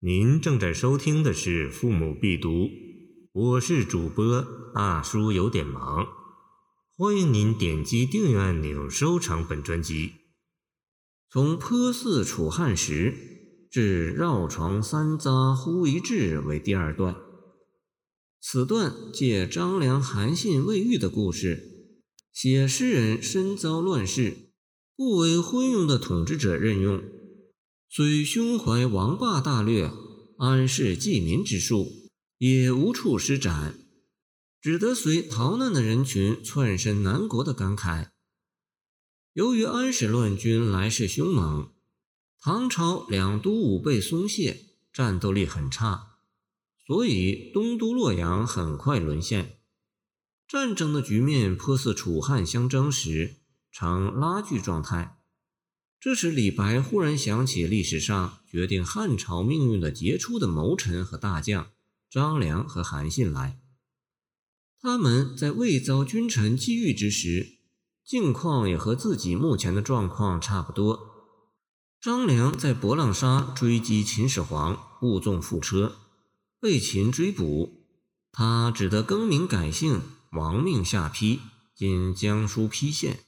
您正在收听的是《父母必读》，我是主播大叔，有点忙。欢迎您点击订阅按钮，收藏本专辑。从颇似楚汉时至绕床三匝忽一至为第二段。此段借张良、韩信未遇的故事，写诗人身遭乱世，不为昏庸的统治者任用。虽胸怀王霸大略、安世济民之术，也无处施展，只得随逃难的人群窜身南国的感慨。由于安史乱军来势凶猛，唐朝两都武备松懈，战斗力很差，所以东都洛阳很快沦陷。战争的局面颇似楚汉相争时，呈拉锯状态。这时，李白忽然想起历史上决定汉朝命运的杰出的谋臣和大将张良和韩信来。他们在未遭君臣际遇之时，境况也和自己目前的状况差不多。张良在博浪沙追击秦始皇，误纵覆车，被秦追捕，他只得更名改姓，亡命下邳（今江苏邳县）。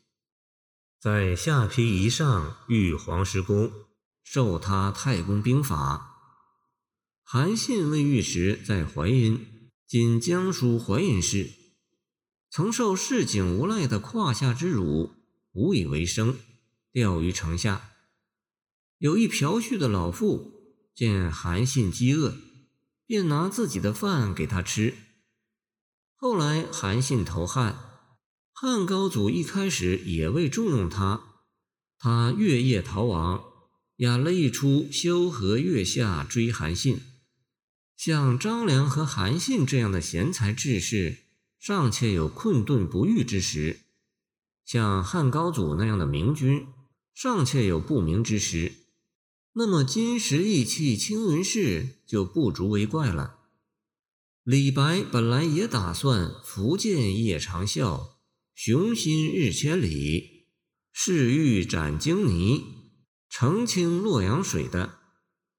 在下邳仪上遇黄石公，授他太公兵法。韩信未遇时在淮阴（今江苏淮阴市），曾受市井无赖的胯下之辱，无以为生，钓于城下。有一嫖婿的老妇见韩信饥饿，便拿自己的饭给他吃。后来韩信投汉。汉高祖一开始也未重用他，他月夜逃亡，演了一出萧何月下追韩信。像张良和韩信这样的贤才志士，尚且有困顿不遇之时；像汉高祖那样的明君，尚且有不明之时。那么金石义气青云氏就不足为怪了。李白本来也打算“福建夜长啸”。雄心日千里，誓欲斩荆泥，澄清洛阳水的，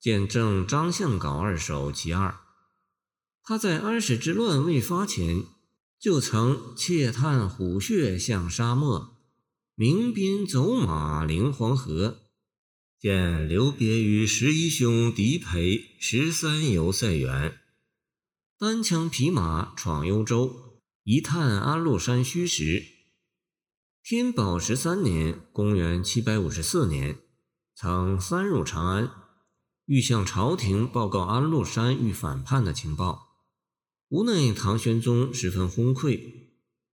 见证张相稿二首其二。他在安史之乱未发前，就曾窃探虎穴向沙漠，鸣鞭走马临黄河，见留别于十一兄狄培十三游塞远，单枪匹马闯幽州。一探安禄山虚实。天宝十三年（公元754年），曾三入长安，欲向朝廷报告安禄山欲反叛的情报。无奈唐玄宗十分昏聩，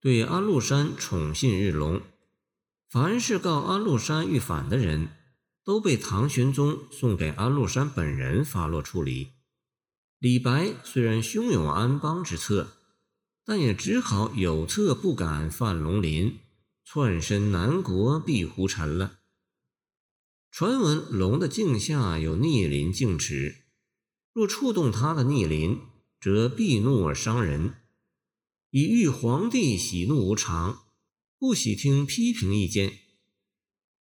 对安禄山宠信日隆。凡是告安禄山欲反的人，都被唐玄宗送给安禄山本人发落处理。李白虽然胸有安邦之策。但也只好有策不敢犯龙鳞，窜身南国避胡尘了。传闻龙的颈下有逆鳞净齿，若触动他的逆鳞，则必怒而伤人，以喻皇帝喜怒无常，不喜听批评意见。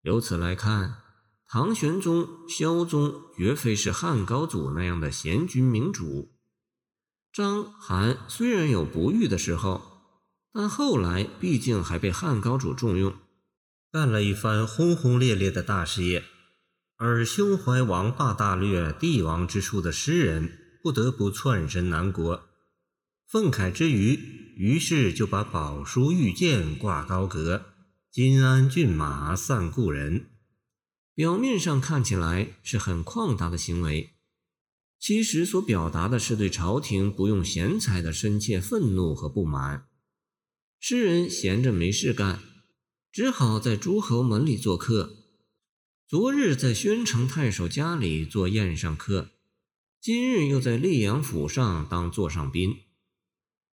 由此来看，唐玄宗、萧宗绝非是汉高祖那样的贤君明主。张韩虽然有不遇的时候，但后来毕竟还被汉高祖重用，干了一番轰轰烈烈的大事业。而胸怀王霸大略、帝王之术的诗人，不得不窜身南国。愤慨之余，于是就把宝书玉剑挂高阁，金鞍骏马散故人。表面上看起来是很旷达的行为。其实所表达的是对朝廷不用贤才的深切愤怒和不满。诗人闲着没事干，只好在诸侯门里做客。昨日在宣城太守家里做宴上客，今日又在溧阳府上当座上宾。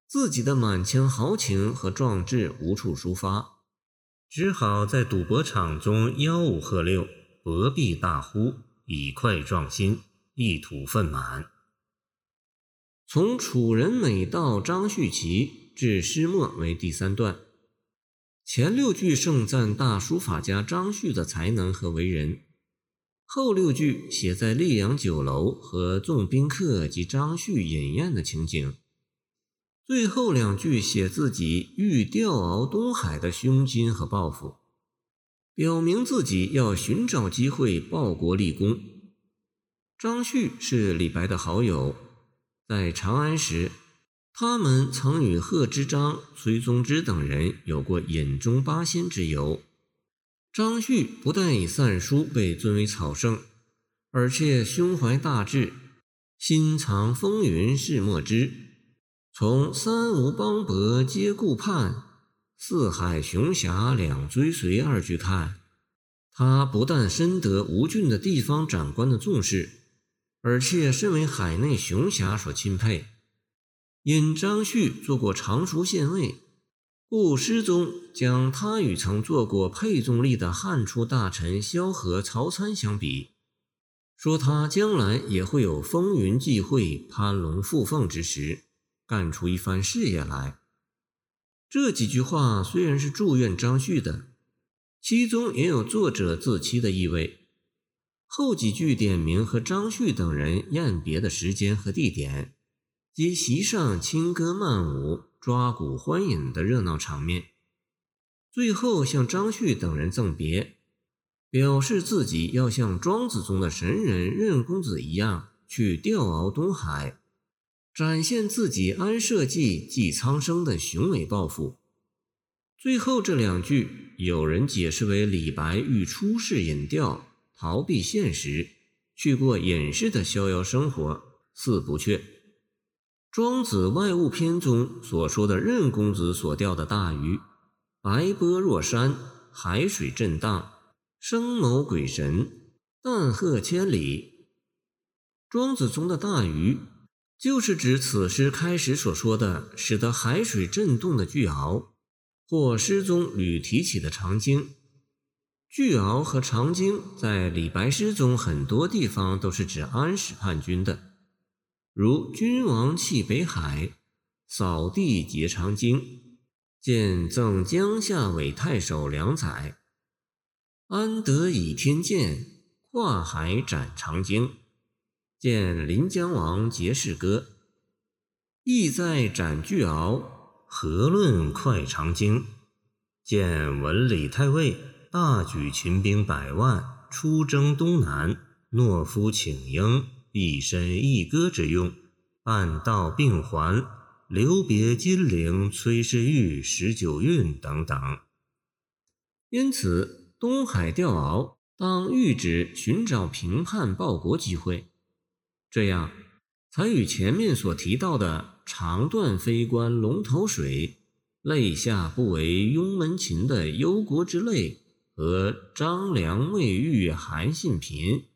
自己的满腔豪情和壮志无处抒发，只好在赌博场中吆五喝六，薄壁大呼，以快壮心。一吐愤满。从楚人美到张旭齐至诗末为第三段，前六句盛赞大书法家张旭的才能和为人，后六句写在溧阳酒楼和众宾客及张旭饮宴的情景，最后两句写自己欲调敖东海的胸襟和抱负，表明自己要寻找机会报国立功。张旭是李白的好友，在长安时，他们曾与贺知章、崔宗之等人有过饮中八仙之游。张旭不但以散书被尊为草圣，而且胸怀大志，心藏风云事莫知。从“三吴邦伯皆顾盼，四海雄侠两追随”二句看，他不但深得吴郡的地方长官的重视，而且身为海内雄侠所钦佩。因张旭做过常熟县尉。故诗中将他与曾做过沛宗立的汉初大臣萧何、曹参相比，说他将来也会有风云际会、攀龙附凤之时，干出一番事业来。这几句话虽然是祝愿张旭的，其中也有作者自欺的意味。后几句点明和张旭等人宴别的时间和地点，及席上轻歌曼舞。抓鼓欢饮的热闹场面，最后向张旭等人赠别，表示自己要像庄子中的神人任公子一样去调敖东海，展现自己安社稷、济苍生的雄伟抱负。最后这两句，有人解释为李白欲出世隐调，逃避现实，去过隐士的逍遥生活，四不缺。庄子外物篇中所说的任公子所钓的大鱼，白波若山，海水震荡，生谋鬼神，淡壑千里。庄子中的大鱼，就是指此诗开始所说的使得海水震动的巨鳌，或诗中屡提起的长鲸。巨鳌和长鲸在李白诗中很多地方都是指安史叛军的。如君王弃北海，扫地结长鲸，见赠江夏伪太守良宰，安得倚天剑，跨海斩长鲸？见临江王结士歌，意在斩巨鳌，何论快长鲸？见文李太尉大举秦兵百万，出征东南，懦夫请缨。一身一歌之用，半道并还，留别金陵崔氏玉十九韵等等。因此，东海钓鳌当喻指寻找平叛报国机会，这样才与前面所提到的“长断非关龙头水，泪下不为拥门琴”的忧国之泪和张良未遇韩信贫。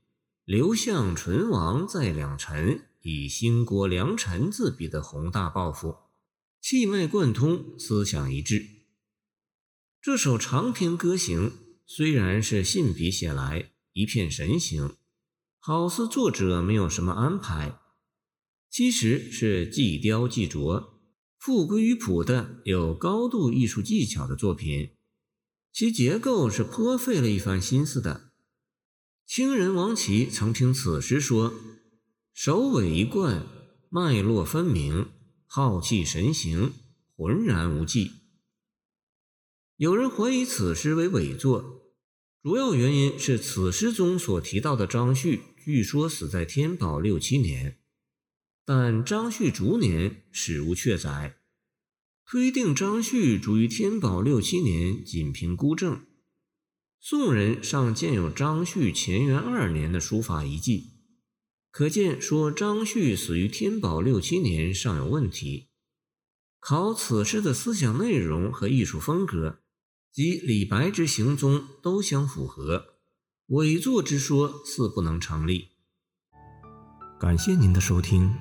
刘向唇亡在两臣，以兴国良臣自比的宏大抱负，气脉贯通，思想一致。这首长篇歌行虽然是信笔写来，一片神行，好似作者没有什么安排，其实是既雕既琢、复归于朴的有高度艺术技巧的作品，其结构是颇费了一番心思的。清人王琦曾评此诗说：“首尾一贯，脉络分明，浩气神行，浑然无际。”有人怀疑此诗为伪作，主要原因是此诗中所提到的张旭，据说死在天宝六七年，但张旭卒年史无确载，推定张旭卒于天宝六七年，仅凭孤证。宋人尚建有张旭乾元二年的书法遗迹，可见说张旭死于天宝六七年尚有问题。考此诗的思想内容和艺术风格，及李白之行踪都相符合，伪作之说似不能成立。感谢您的收听，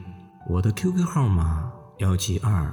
我的 QQ 号码幺七二